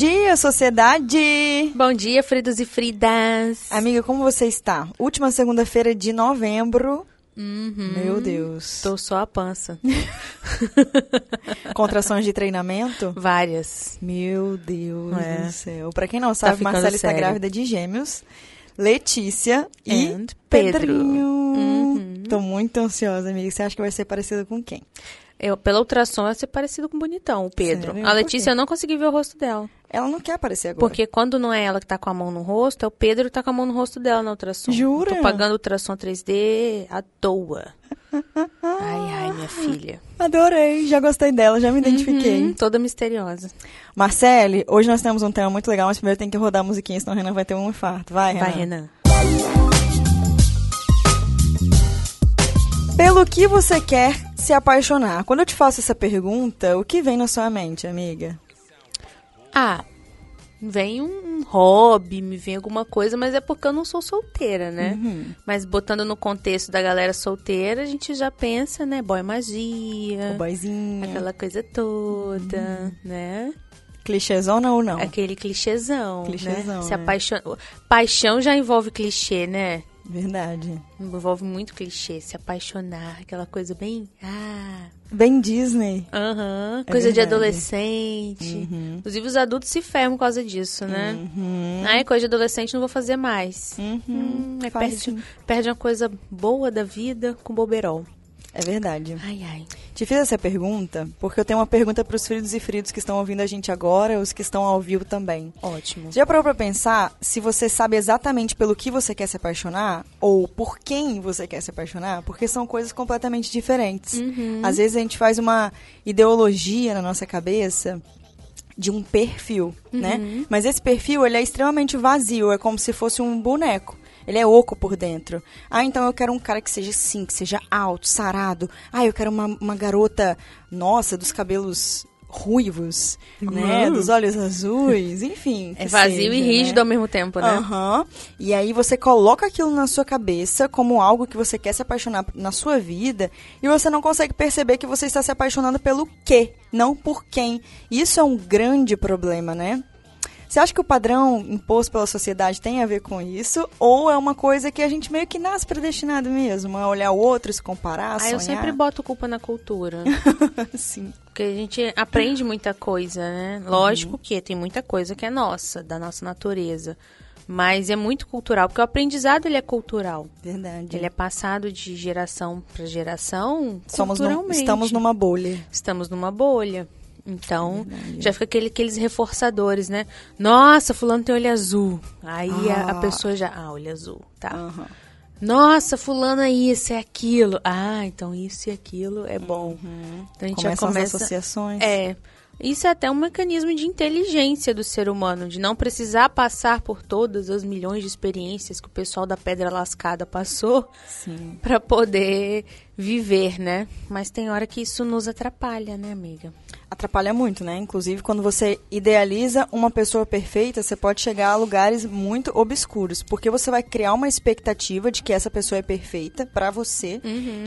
dia, sociedade! Bom dia, Fridos e Fridas! Amiga, como você está? Última segunda-feira de novembro. Uhum. Meu Deus. Tô só a pança. Contrações de treinamento? Várias. Meu Deus É. do céu. Pra quem não sabe, ficando Marcela está sério. grávida de gêmeos. Letícia e And Pedro. Pedrinho. Uhum. Tô muito ansiosa, amiga. Você acha que vai ser parecido com quem? Eu, pela ultrassom, vai ser parecido com o bonitão, o Pedro. Sério? A Letícia, eu não consegui ver o rosto dela. Ela não quer aparecer agora. Porque quando não é ela que tá com a mão no rosto, é o Pedro que tá com a mão no rosto dela na ultrassom. Jura? Tô pagando ultrassom 3D à toa. Ai, ai, minha filha. Adorei, já gostei dela, já me identifiquei. Hum, toda misteriosa. Marcele, hoje nós temos um tema muito legal, mas primeiro tem que rodar a musiquinha, senão o Renan vai ter um infarto. Vai, Renan. Vai, Renan. Pelo que você quer se apaixonar? Quando eu te faço essa pergunta, o que vem na sua mente, amiga? Ah, vem um hobby, me vem alguma coisa, mas é porque eu não sou solteira, né? Uhum. Mas botando no contexto da galera solteira, a gente já pensa, né? Boy magia, O boyzinho. aquela coisa toda, né? Clichêzona ou não? Aquele clichêzão, Clichêzão, né? Se né? apaixonar. Paixão já envolve clichê, né? Verdade. Envolve muito clichê, se apaixonar, aquela coisa bem. Ah. Bem Disney. Aham. É coisa de verdade. adolescente. Inclusive, os adultos se fermam por causa disso, né? Uhum. Ai, coisa de adolescente não vou fazer mais. Uhum. Hum, Faz perde, sim. perde uma coisa boa da vida com boberol. É verdade. Ai, ai. Te fiz essa pergunta porque eu tenho uma pergunta para os fridos e fridos que estão ouvindo a gente agora, os que estão ao vivo também. Ótimo. Já parou pra pensar se você sabe exatamente pelo que você quer se apaixonar ou por quem você quer se apaixonar? Porque são coisas completamente diferentes. Uhum. Às vezes a gente faz uma ideologia na nossa cabeça de um perfil, né? Uhum. Mas esse perfil, ele é extremamente vazio, é como se fosse um boneco. Ele é oco por dentro. Ah, então eu quero um cara que seja assim, que seja alto, sarado. Ah, eu quero uma, uma garota, nossa, dos cabelos ruivos, né? Uhum. Dos olhos azuis, enfim. É vazio e seja, rígido né? ao mesmo tempo, né? Aham. E aí você coloca aquilo na sua cabeça como algo que você quer se apaixonar na sua vida e você não consegue perceber que você está se apaixonando pelo quê, não por quem. Isso é um grande problema, né? Você acha que o padrão imposto pela sociedade tem a ver com isso? Ou é uma coisa que a gente meio que nasce predestinado mesmo? A olhar o outro, se comparar, Ah, sonhar? eu sempre boto culpa na cultura. Sim. Porque a gente aprende muita coisa, né? Lógico que tem muita coisa que é nossa, da nossa natureza. Mas é muito cultural, porque o aprendizado ele é cultural. Verdade. Ele é passado de geração para geração Somos culturalmente. estamos numa bolha. Estamos numa bolha. Então, Verdade. já fica aquele, aqueles reforçadores, né? Nossa, fulano tem olho azul. Aí a, a Ah. pessoa já... Ah, olho azul, tá. Aham. Nossa, fulano é isso, é aquilo. Ah, então isso e aquilo é bom. Então a gente já Começam as começa... associações. É. Isso é até um mecanismo de inteligência do ser humano, de não precisar passar por todas as milhões de experiências que o pessoal da Pedra Lascada passou para poder viver, né? Mas tem hora que isso nos atrapalha, né, amiga? atrapalha muito, né? Inclusive, quando você idealiza uma pessoa perfeita, você pode chegar a lugares muito obscuros, porque você vai criar uma expectativa de que essa pessoa é perfeita pra você.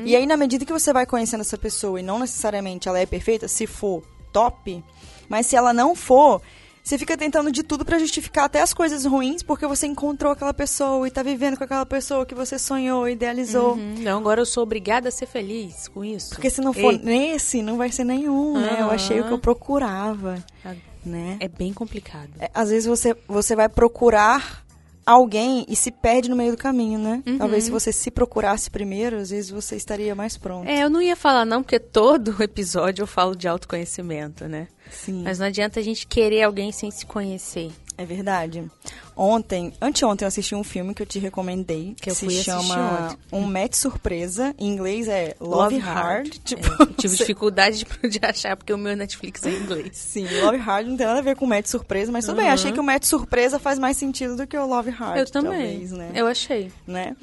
E aí, na medida que você vai conhecendo essa pessoa e não necessariamente ela é perfeita, se for top, mas se ela não for, você fica tentando de tudo pra justificar até as coisas ruins, porque você encontrou aquela pessoa e tá vivendo com aquela pessoa que você sonhou, idealizou. Hum, Não, agora eu sou obrigada a ser feliz com isso. Porque se não for Ei, nesse, não vai ser nenhum, né? Eu achei o que eu procurava, Ah. né? é bem complicado. É, às vezes você, você vai procurar alguém e se perde no meio do caminho, né? Uhum. Talvez se você se procurasse primeiro, às vezes você estaria mais pronto. É, eu não ia falar não, porque todo episódio eu falo de autoconhecimento, né? Sim, Mas não adianta a gente querer alguém sem se conhecer. É verdade. Ontem, anteontem eu assisti um filme que eu te recomendei, que, eu se chama. Um Match Surpresa, em inglês é Love, Hard. Tipo, É, tive você- dificuldade de, achar, porque o meu Netflix é em inglês. Sim, Love Hard não tem nada a ver com Match Surpresa, mas tudo bem, Uhum. achei que o Match Surpresa faz mais sentido do que o Love Hard, eu também. talvez, né? Eu achei. né?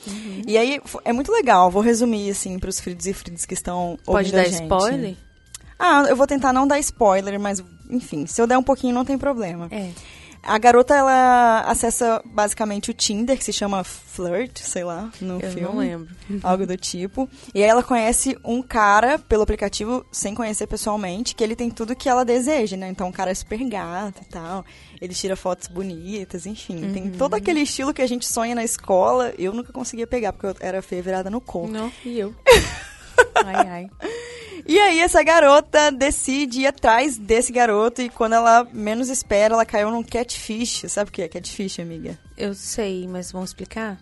E aí, é muito legal. Vou resumir, assim, pros fritos e fritos que estão Pode dar gente. spoiler? Ah, eu vou tentar não dar spoiler, mas, enfim, se eu der um pouquinho não tem problema. É. A garota, ela acessa basicamente o Tinder, que se chama Flirt, sei lá, no Eu filme. não lembro. Algo do tipo. E aí ela conhece um cara pelo aplicativo, sem conhecer pessoalmente, que ele tem tudo que ela deseja, né? Então o cara é super gato e tal. Ele tira fotos bonitas, enfim. Tem todo aquele estilo que a gente sonha na escola. Eu nunca conseguia pegar, porque eu era feia virada no corpo. Não, e eu. ai, ai. E aí essa garota decide ir atrás desse garoto e quando ela menos espera, ela caiu num catfish. Sabe o que é catfish, amiga? Eu sei, mas vamos explicar?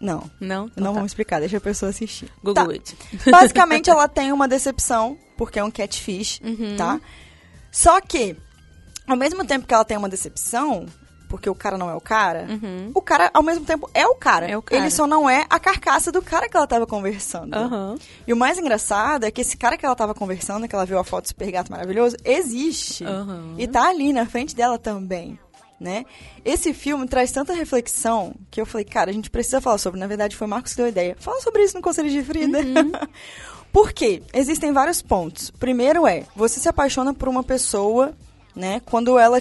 Não. Não? Então Não tá. vamos explicar, deixa a pessoa assistir. Google Tá. it. Basicamente, ela tem uma decepção, porque é um catfish, Uhum. tá? Só que, ao mesmo tempo que ela tem uma decepção, porque o cara não é o cara, o cara, ao mesmo tempo, é o cara. Uhum. É o cara. Ele só não é a carcaça do cara que ela tava conversando. Aham. E o mais engraçado é que esse cara que ela tava conversando, que ela viu a foto do super gato maravilhoso, existe. Aham. E tá ali na frente dela também. Né? Esse filme traz tanta reflexão que eu falei, cara, a gente precisa falar sobre. Na verdade, foi o Marcos que deu a ideia. Fala sobre isso no Conselho de Frida. Uhum. Por quê? Existem vários pontos. Primeiro é, você se apaixona por uma pessoa, né, quando ela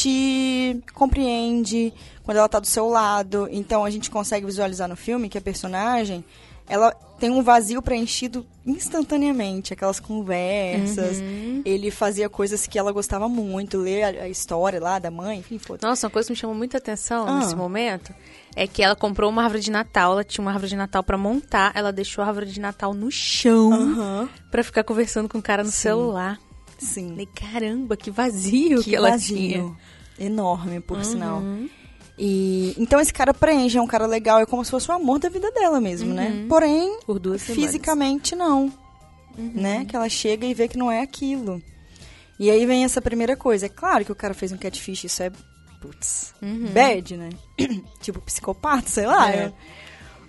te compreende, quando ela tá do seu lado. Então a gente consegue visualizar no filme que a personagem, ela tem um vazio preenchido instantaneamente, aquelas conversas. Ele fazia coisas que ela gostava muito, ler a, a história lá da mãe, enfim, foda Nossa, uma coisa que me chamou muita atenção Ah. nesse momento é que ela comprou uma árvore de Natal, ela tinha uma árvore de Natal pra montar, ela deixou a árvore de Natal no chão Aham. pra ficar conversando com o cara no Sim. celular. Sim. Falei, caramba, que vazio que, que ela vazio. tinha. Uhum. Enorme, por sinal. E então esse cara preenche, é um cara legal, é como se fosse o amor da vida dela mesmo, né? Porém, Por duas semanas. fisicamente não. Né? Que ela chega e vê que não é aquilo. E aí vem essa primeira coisa. É claro que o cara fez um catfish, isso é. Putz. Bad, né? tipo psicopata, sei lá. É. é-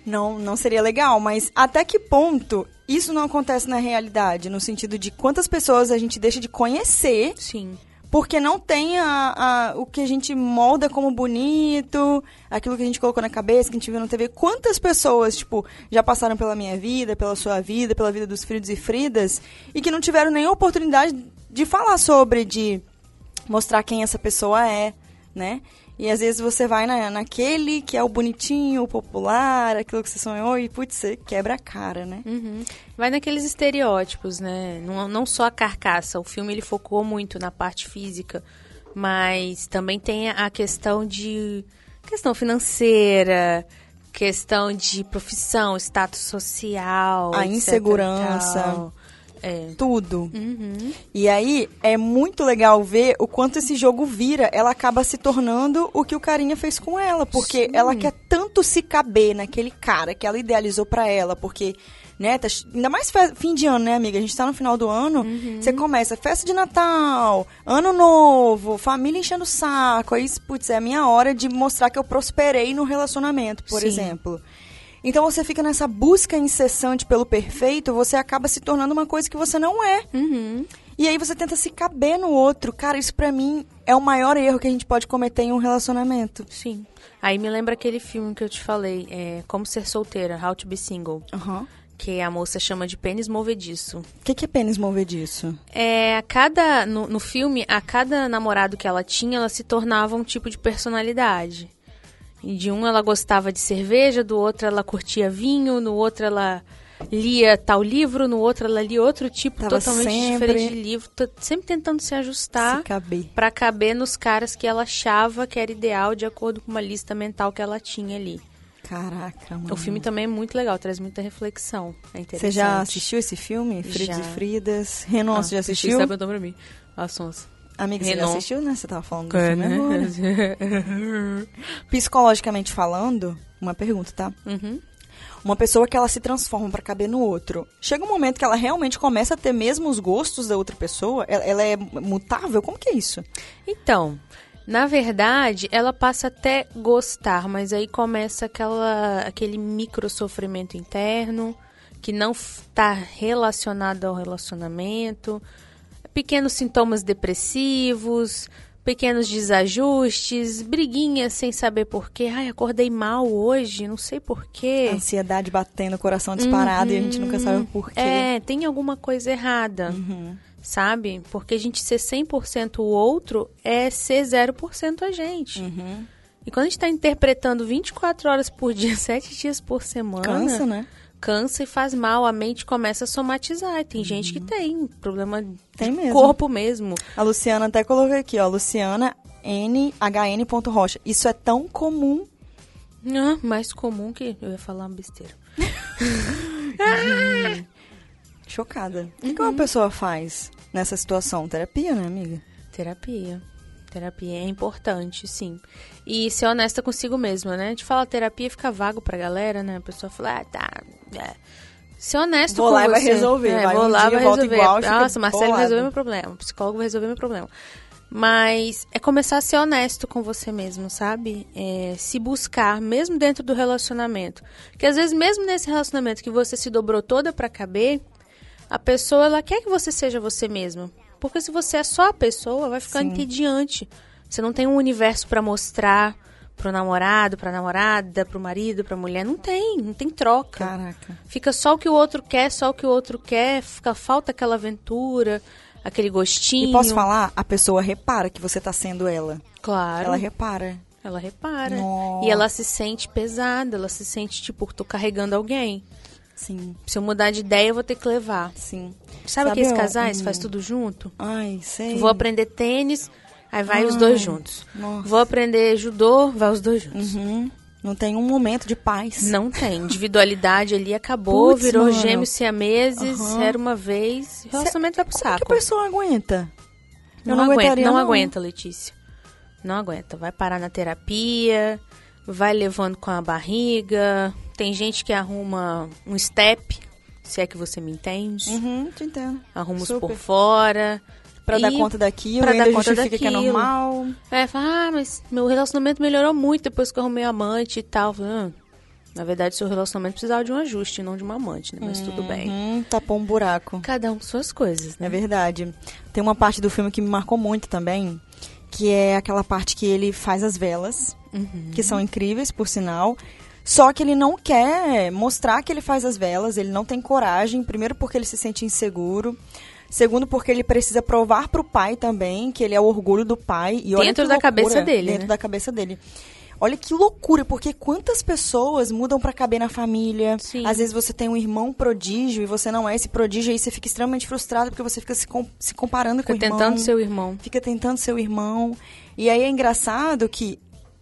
Não, não seria legal, mas até que ponto isso não acontece na realidade? No sentido de quantas pessoas a gente deixa de conhecer Sim. porque não tem a, a- o que a gente molda como bonito, aquilo que a gente colocou na cabeça, que a gente viu na TV. Quantas pessoas, tipo, já passaram pela minha vida, pela sua vida, pela vida dos Fridos e Fridas, e que não tiveram nenhuma oportunidade de falar sobre, de mostrar quem essa pessoa é, né? E às vezes você vai na, naquele que é o bonitinho, o popular, aquilo que você sonhou, e putz, você quebra a cara, né? Uhum. Vai naqueles estereótipos, né? Não, não só a carcaça. O filme ele focou muito na parte física, mas também tem a questão de questão financeira, questão de profissão, status social, A etc insegurança. É. Tudo. Uhum. E aí é muito legal ver o quanto esse jogo vira. Ela acaba se tornando o que o carinha fez com ela. Porque Sim. ela quer tanto se caber naquele cara que ela idealizou pra ela. Porque, né, tá, ainda mais fim de ano, né, amiga? A gente tá no final do ano. Você começa festa de Natal, ano novo, família enchendo o saco. Aí, putz, é a minha hora de mostrar que eu prosperei no relacionamento, por Sim. exemplo. Então você fica nessa busca incessante pelo perfeito, você acaba se tornando uma coisa que você não é. Uhum. E aí você tenta se caber no outro. Cara, isso pra mim é o maior erro que a gente pode cometer em um relacionamento. Sim. Aí me lembra aquele filme que eu te falei, é Como Ser Solteira, How to Be Single, Aham. que a moça chama de pênis movediço. O que, que é pênis mover disso? É, a cada no, no filme, a cada namorado que ela tinha, ela se tornava um tipo de personalidade. E de um ela gostava de cerveja, do outro ela curtia vinho, no outro ela lia tal livro, no outro ela lia outro tipo Tava totalmente sempre- diferente de livro, sempre tentando se ajustar Se caber. pra caber nos caras que ela achava que era ideal de acordo com uma lista mental que ela tinha ali. Caraca, mano. O filme também é muito legal, traz muita reflexão. É interessante. Você já assistiu esse filme? Fridas Já. e Fridas. Renan, Ah, você já assisti, assistiu? Sabe perguntou pra mim. A Sons. Amiga, você já assistiu, né? Você tava falando do É, filme agora. né? Psicologicamente falando, uma pergunta, tá? Uhum. Uma pessoa que ela se transforma pra caber no outro. Chega um momento que ela realmente começa a ter mesmo os gostos da outra pessoa? Ela, ela é mutável? Como que é isso? Então, na verdade, ela passa até gostar, mas aí começa aquela, aquele micro sofrimento interno que não está relacionado ao relacionamento, pequenos sintomas depressivos, pequenos desajustes, briguinhas sem saber porquê. Ai, acordei mal hoje, não sei porquê. Ansiedade batendo, coração disparado e a gente nunca sabe o porquê. É, tem alguma coisa errada. sabe? Porque a gente ser 100% o outro é ser 0% a gente. Uhum. E quando a gente tá interpretando 24 horas por dia, 7 dias por semana... Cansa, né? Cansa e faz mal, a mente começa a somatizar. Tem gente que tem problema Tem mesmo. corpo mesmo. A Luciana até colocou aqui, ó. Luciana N, HN. Rocha. Isso é tão comum. Ah, mais comum que... Eu ia falar uma besteira. Chocada. O que, que uma pessoa faz nessa situação? Terapia, né, amiga? Terapia. Terapia é importante, sim. E ser honesta consigo mesma, né? De falar terapia fica vago pra galera, né? A pessoa fala, ah, tá. É. Ser honesto Vou com lá e você. vai resolver. É, Vai vou um lá, dia, vai resolver. igual, Nossa, Marcelo vai bolado. resolver meu problema. O psicólogo vai resolver meu problema. Mas é começar a ser honesto com você mesmo, sabe? É, se buscar, mesmo dentro do relacionamento. Porque às vezes, mesmo nesse relacionamento que você se dobrou toda pra caber, a pessoa, ela quer que você seja você mesmo. Porque se você é só a pessoa, vai ficando entediante. Você não tem um universo pra mostrar pro namorado, pra namorada, pro marido, pra mulher. Não tem, não tem troca. Caraca. Fica só o que o outro quer, só o que o outro quer, fica falta aquela aventura, aquele gostinho. E posso falar? A pessoa repara que você tá sendo ela. Claro. Ela repara. Ela repara. Nossa. E ela se sente pesada, ela se sente tipo, tô carregando alguém. Sim, Se eu mudar de ideia, eu vou ter que levar. sim. Sabe, aqueles um- casais um- faz tudo junto? Ai, sei. Vou aprender tênis, aí vai os dois juntos. nossa. Vou aprender judô, vai os dois juntos. Uhum. Não tem um momento de paz. Não tem. Individualidade ali acabou, Putz, virou mano. gêmeos siameses, Aham. era uma vez. O relacionamento vai pro Como que saco. a pessoa aguenta? Não, Eu não aguenta, aguentaria, não, não. aguenta, Letícia. Não aguenta. Vai parar na terapia, vai levando com a barriga. Tem gente que arruma um step, se é que você me entende. Uhum, te entendo. Arruma os por fora. Pra dar E conta daquilo, pra dar ainda conta justifica que é daquilo. normal. É, fala, ah, mas meu relacionamento melhorou muito depois que eu arrumei amante e tal. Ah, na verdade, seu relacionamento precisava de um ajuste, não de uma amante, né? Mas tudo bem. Uhum, tapou um buraco. Cada um com suas coisas, né? É verdade. Tem uma parte do filme que me marcou muito também, que é aquela parte que ele faz as velas, Uhum. que são incríveis, por sinal. Só que ele não quer mostrar que ele faz as velas, ele não tem coragem, primeiro porque ele se sente inseguro. Segundo, porque ele precisa provar pro pai também que ele é o orgulho do pai. E Dentro que da loucura, cabeça dele, Dentro né? da cabeça dele. Olha que loucura, porque quantas pessoas mudam pra caber na família. Sim. Às vezes você tem um irmão prodígio e você não é esse prodígio, aí você fica extremamente frustrado porque você fica se, com- se comparando com Fica o irmão. tentando ser o irmão. Fica tentando ser o irmão. E aí é engraçado que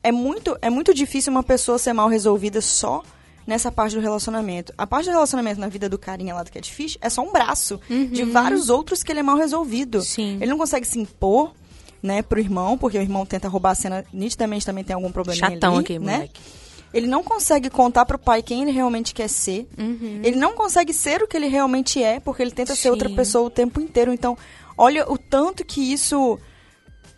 é muito, é muito difícil uma pessoa ser mal resolvida só nessa parte do relacionamento. A parte do relacionamento na vida do carinha lá do Catfish é só um braço de vários outros que ele é mal resolvido. Uhum. Sim. Ele não consegue se impor, né, pro irmão, porque o irmão tenta roubar a cena, nitidamente também tem algum probleminha Chatão ali, aqui, né? moleque. Ele não consegue contar pro pai quem ele realmente quer ser. Uhum. Ele não consegue ser o que ele realmente é, porque ele tenta ser outra Sim. pessoa o tempo inteiro. Então, olha o tanto que isso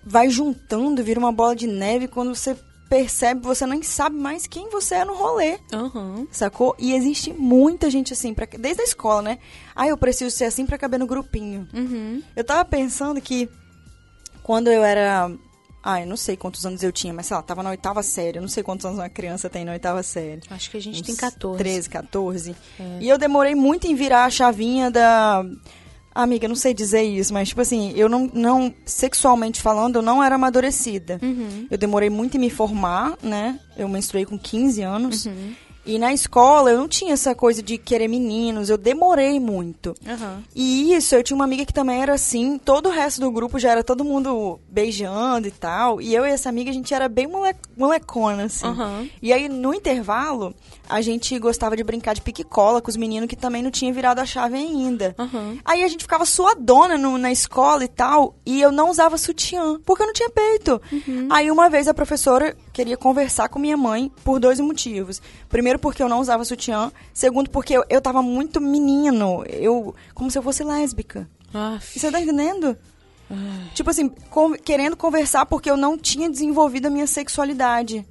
vai juntando, vira uma bola de neve quando você percebe, você nem sabe mais quem você é no rolê. Aham. Sacou? E existe muita gente assim, pra, desde a escola, né? Ah, eu preciso ser assim pra caber no grupinho. Uhum. Eu tava pensando que quando eu era. Ah, eu não sei quantos anos eu tinha, mas sei lá, tava na oitava série. Eu não sei quantos anos uma criança tem na oitava série. Acho que a gente Uns tem 14. 13, 14. É. E eu demorei muito em virar a chavinha da. Amiga, não sei dizer isso, mas tipo assim, eu não, não sexualmente falando, eu não era amadurecida. Uhum. Eu demorei muito em me formar, né? Eu menstruei com 15 anos. Uhum. E na escola eu não tinha essa coisa de querer meninos, eu demorei muito. Aham. E isso, eu tinha uma amiga que também era assim, todo o resto do grupo já era todo mundo beijando e tal. E eu e essa amiga, a gente era bem mole molecona, assim. Aham. E aí, no intervalo, a gente gostava de brincar de pique-cola com os meninos que também não tinham virado a chave ainda. Aham. Aí a gente ficava suadona no- na escola e tal, e eu não usava sutiã, porque eu não tinha peito. Aí uma vez a professora queria conversar com minha mãe por dois motivos. Primeiro, porque eu não usava sutiã. Segundo, porque eu, eu tava muito menino. Eu, como se eu fosse lésbica. Aff. Você tá entendendo? Tipo assim, con- querendo conversar porque eu não tinha desenvolvido a minha sexualidade.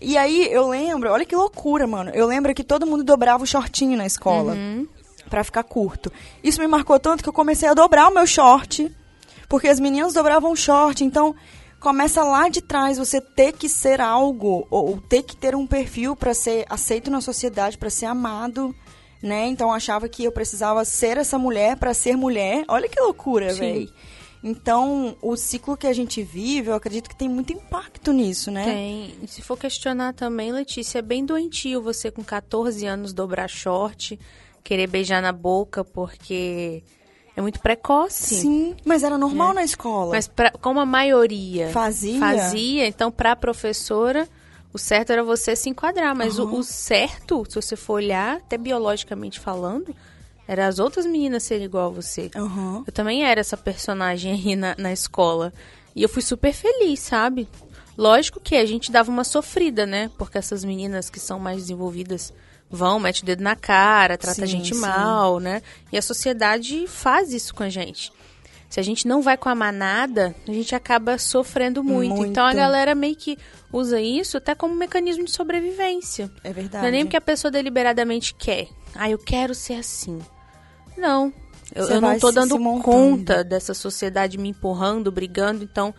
E aí eu lembro, olha que loucura, mano. Eu lembro que todo mundo dobrava o shortinho na escola Uhum. Pra ficar curto. Isso me marcou tanto que eu comecei a dobrar o meu short, porque as meninas dobravam o short, então começa lá de trás você ter que ser algo ou, ter que ter um perfil pra ser aceito na sociedade, pra ser amado, né? Então eu achava que eu precisava ser essa mulher para ser mulher. Olha que loucura, velho. Então, o ciclo que a gente vive, eu acredito que tem muito impacto nisso, né? Tem. E se for questionar também, Letícia, é bem doentio você com 14 anos dobrar short, querer beijar na boca, porque é muito precoce. Sim, mas era normal é. na escola. Mas pra, como a maioria fazia, fazia então para a professora o certo era você se enquadrar, mas uhum. o, o, certo, se você for olhar, até biologicamente falando, era as outras meninas serem igual a você. Uhum. Eu também era essa personagem aí na, na escola. E eu fui super feliz, sabe? Lógico que a gente dava uma sofrida, né? Porque essas meninas que são mais desenvolvidas vão, mete o dedo na cara, trata sim, a gente sim. mal, né? E a sociedade faz isso com a gente. Se a gente não vai com a manada, a gente acaba sofrendo muito. muito. Então a galera meio que usa isso até como mecanismo de sobrevivência. É verdade. Não é nem porque a pessoa deliberadamente quer. Ah, eu quero ser assim. Não. Eu, eu não tô dando conta dessa sociedade me empurrando, brigando, então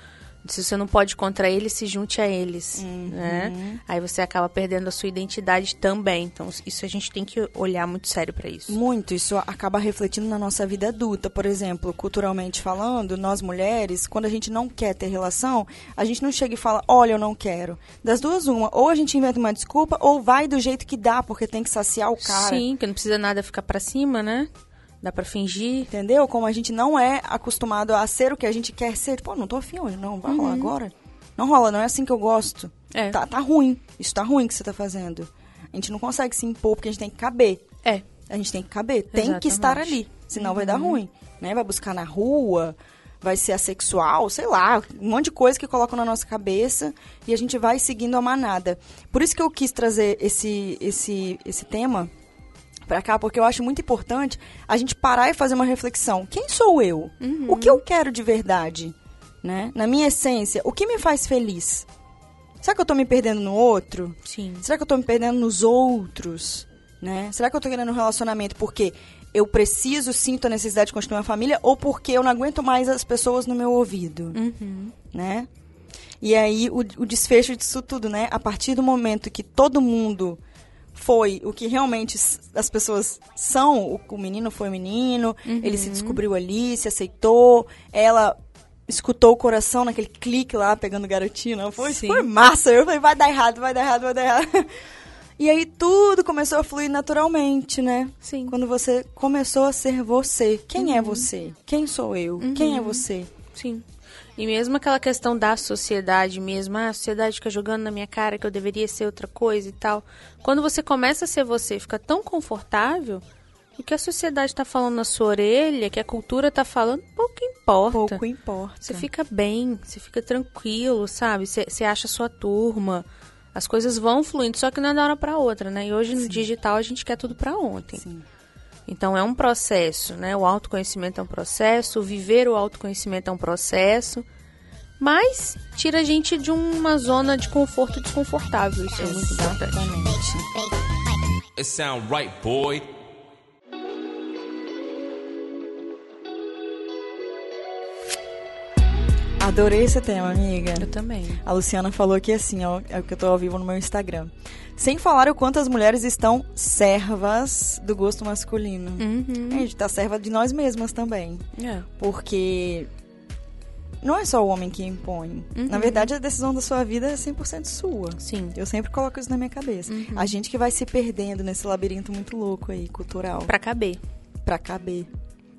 se você não pode contra eles, se junte a eles, uhum. né? Aí você acaba perdendo a sua identidade também. Então, isso a gente tem que olhar muito sério para isso. Muito. Isso acaba refletindo na nossa vida adulta. Por exemplo, culturalmente falando, nós mulheres, quando a gente não quer ter relação, a gente não chega e fala, olha, eu não quero. Das duas, uma. Ou a gente inventa uma desculpa, ou vai do jeito que dá, porque tem que saciar o cara. Sim, que não precisa nada ficar para cima, né? Dá pra fingir. Entendeu? Como a gente não é acostumado a ser o que a gente quer ser. Pô, não tô afim hoje, não. Vai uhum. rolar agora. Não rola, não é assim que eu gosto. É. Tá, tá ruim. Isso tá ruim que você tá fazendo. A gente não consegue se impor porque a gente tem que caber. É. A gente tem que caber. Exatamente. Tem que estar ali. Senão uhum. vai dar uhum. ruim. Né? Vai buscar na rua, vai ser assexual, sei lá, um monte de coisa que colocam na nossa cabeça e a gente vai seguindo a manada. Por isso que eu quis trazer esse, esse, esse tema para cá, porque eu acho muito importante a gente parar e fazer uma reflexão. Quem sou eu? Uhum. O que eu quero de verdade? Né? Na minha essência, o que me faz feliz? Será que eu estou me perdendo no outro? Sim. Será que eu estou me perdendo nos outros? Né? Será que eu estou querendo um relacionamento porque eu preciso, sinto a necessidade de construir uma família ou porque eu não aguento mais as pessoas no meu ouvido? Uhum. Né? E aí, o, o desfecho disso tudo, né? A partir do momento que todo mundo foi o que realmente as pessoas são. O, o menino foi o menino, uhum. ele se descobriu ali, se aceitou, ela escutou o coração naquele clique lá, pegando garotinho. Foi, foi massa. Eu falei, vai dar errado, vai dar errado, vai dar errado. E aí tudo começou a fluir naturalmente, né? Sim. Quando você começou a ser você. Quem é uhum. é você? Quem sou eu? Uhum. Quem é você? Sim. E mesmo aquela questão da sociedade mesmo, ah, a sociedade fica jogando na minha cara que eu deveria ser outra coisa e tal. Quando você começa a ser você, fica tão confortável, o que a sociedade está falando na sua orelha, que a cultura está falando, pouco importa. Pouco importa. Você fica bem, você fica tranquilo, sabe? Você, você acha a sua turma. As coisas vão fluindo, só que não é da hora para outra, né? E hoje no Sim. digital a gente quer tudo para ontem. Sim. Então é um processo, né? O autoconhecimento é um processo, viver o autoconhecimento é um processo, mas tira a gente de uma zona de conforto desconfortável. Isso é muito importante. It sound right, boy. Adorei esse tema, amiga. Eu também. A Luciana falou aqui assim, ó, é o que eu tô ao vivo no meu Instagram. Sem falar o quanto as mulheres estão servas do gosto masculino. Uhum. A gente tá serva de nós mesmas também. É. Porque não é só o homem que impõe. Uhum. Na verdade, a decisão da sua vida é 100% sua. Sim. Eu sempre coloco isso na minha cabeça. Uhum. A gente que vai se perdendo nesse labirinto muito louco aí, cultural. Pra caber. Pra caber.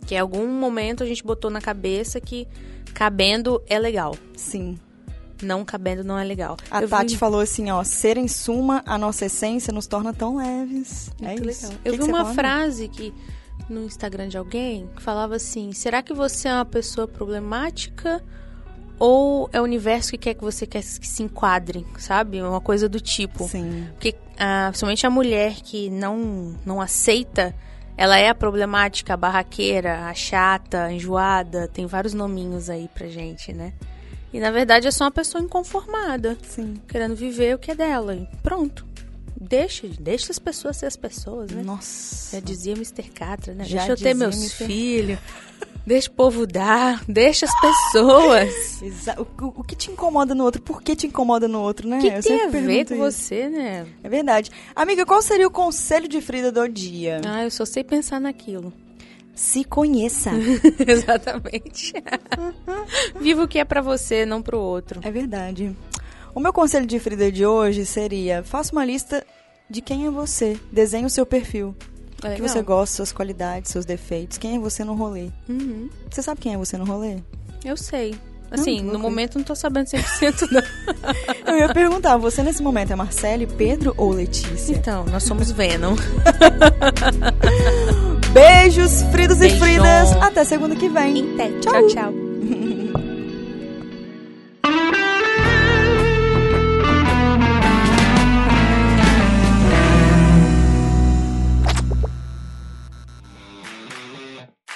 Que em algum momento a gente botou na cabeça que cabendo é legal. Sim. Não cabendo não é legal. A eu Tati vi... falou assim, ó, ser em suma a nossa essência nos torna tão leves. É Muito é isso. Legal. Eu que vi que uma frase que no Instagram de alguém que falava assim: será que você é uma pessoa problemática? Ou é o universo que quer que você quer que se enquadre, sabe? Uma coisa do tipo. Sim. Porque, ah, principalmente a mulher que não, não aceita ela é a problemática, a barraqueira, a chata, a enjoada, tem vários nominhos aí pra gente, né? E na verdade é só uma pessoa inconformada, Sim. querendo viver o que é dela. E pronto. Deixa, deixa as pessoas ser as pessoas, né? Nossa. Já dizia Mr. Catra, né? Já deixa eu ter meus filhos. Deixa o povo dar, deixa as pessoas. O, o- o que te incomoda no outro? Por que te incomoda no outro, né? O que, Eu tem a ver com isso. você, né? É verdade. Amiga, qual seria o conselho de Frida do dia? Ah, eu só sei pensar naquilo. Se conheça. Exatamente. Viva o que é pra você, não pro outro. é verdade. O meu conselho de Frida de hoje seria: faça uma lista de quem é você. Desenhe o seu perfil. É O que você gosta, suas qualidades, seus defeitos. Quem é você no rolê? Uhum. Você sabe quem é você no rolê? Eu sei. Assim, Não, no momento não tô sabendo 100% não. Eu ia perguntar, você nesse momento é Marcele, Pedro ou Letícia? Então, nós somos Venom. Beijos, Fridos Beijão. e Fridas. Até segunda que vem. Até. Tchau, tchau.